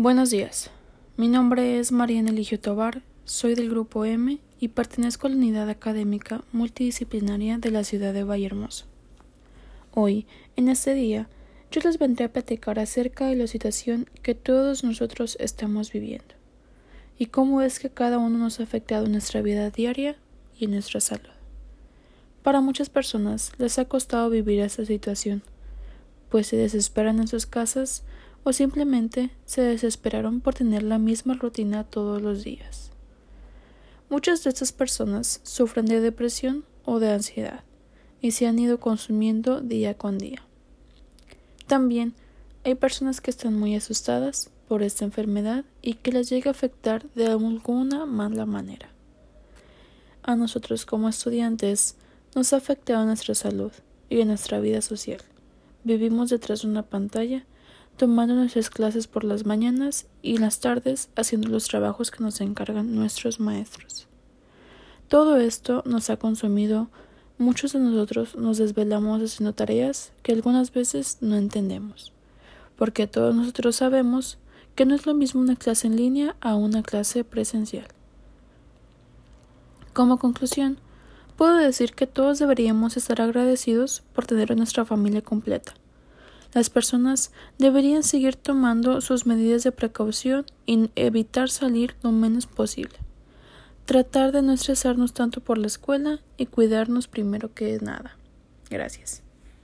Buenos días. Mi nombre es Mariana Eligio Tobar, soy del Grupo M y pertenezco a la unidad académica multidisciplinaria de la ciudad de Vallehermoso. Hoy, en este día, yo les vendré a platicar acerca de la situación que todos nosotros estamos viviendo y cómo es que cada uno nos ha afectado en nuestra vida diaria y en nuestra salud. Para muchas personas les ha costado vivir esta situación, pues se desesperan en sus casas o simplemente se desesperaron por tener la misma rutina todos los días. Muchas de estas personas sufren de depresión o de ansiedad y se han ido consumiendo día con día. También hay personas que están muy asustadas por esta enfermedad y que les llega a afectar de alguna mala manera. A nosotros como estudiantes nos ha afectado nuestra salud y en nuestra vida social. Vivimos detrás de una pantalla tomando nuestras clases por las mañanas y las tardes haciendo los trabajos que nos encargan nuestros maestros. Todo esto nos ha consumido, muchos de nosotros nos desvelamos haciendo tareas que algunas veces no entendemos, porque todos nosotros sabemos que no es lo mismo una clase en línea a una clase presencial. Como conclusión, puedo decir que todos deberíamos estar agradecidos por tener a nuestra familia completa las personas deberían seguir tomando sus medidas de precaución y evitar salir lo menos posible. Tratar de no estresarnos tanto por la escuela y cuidarnos primero que nada. Gracias.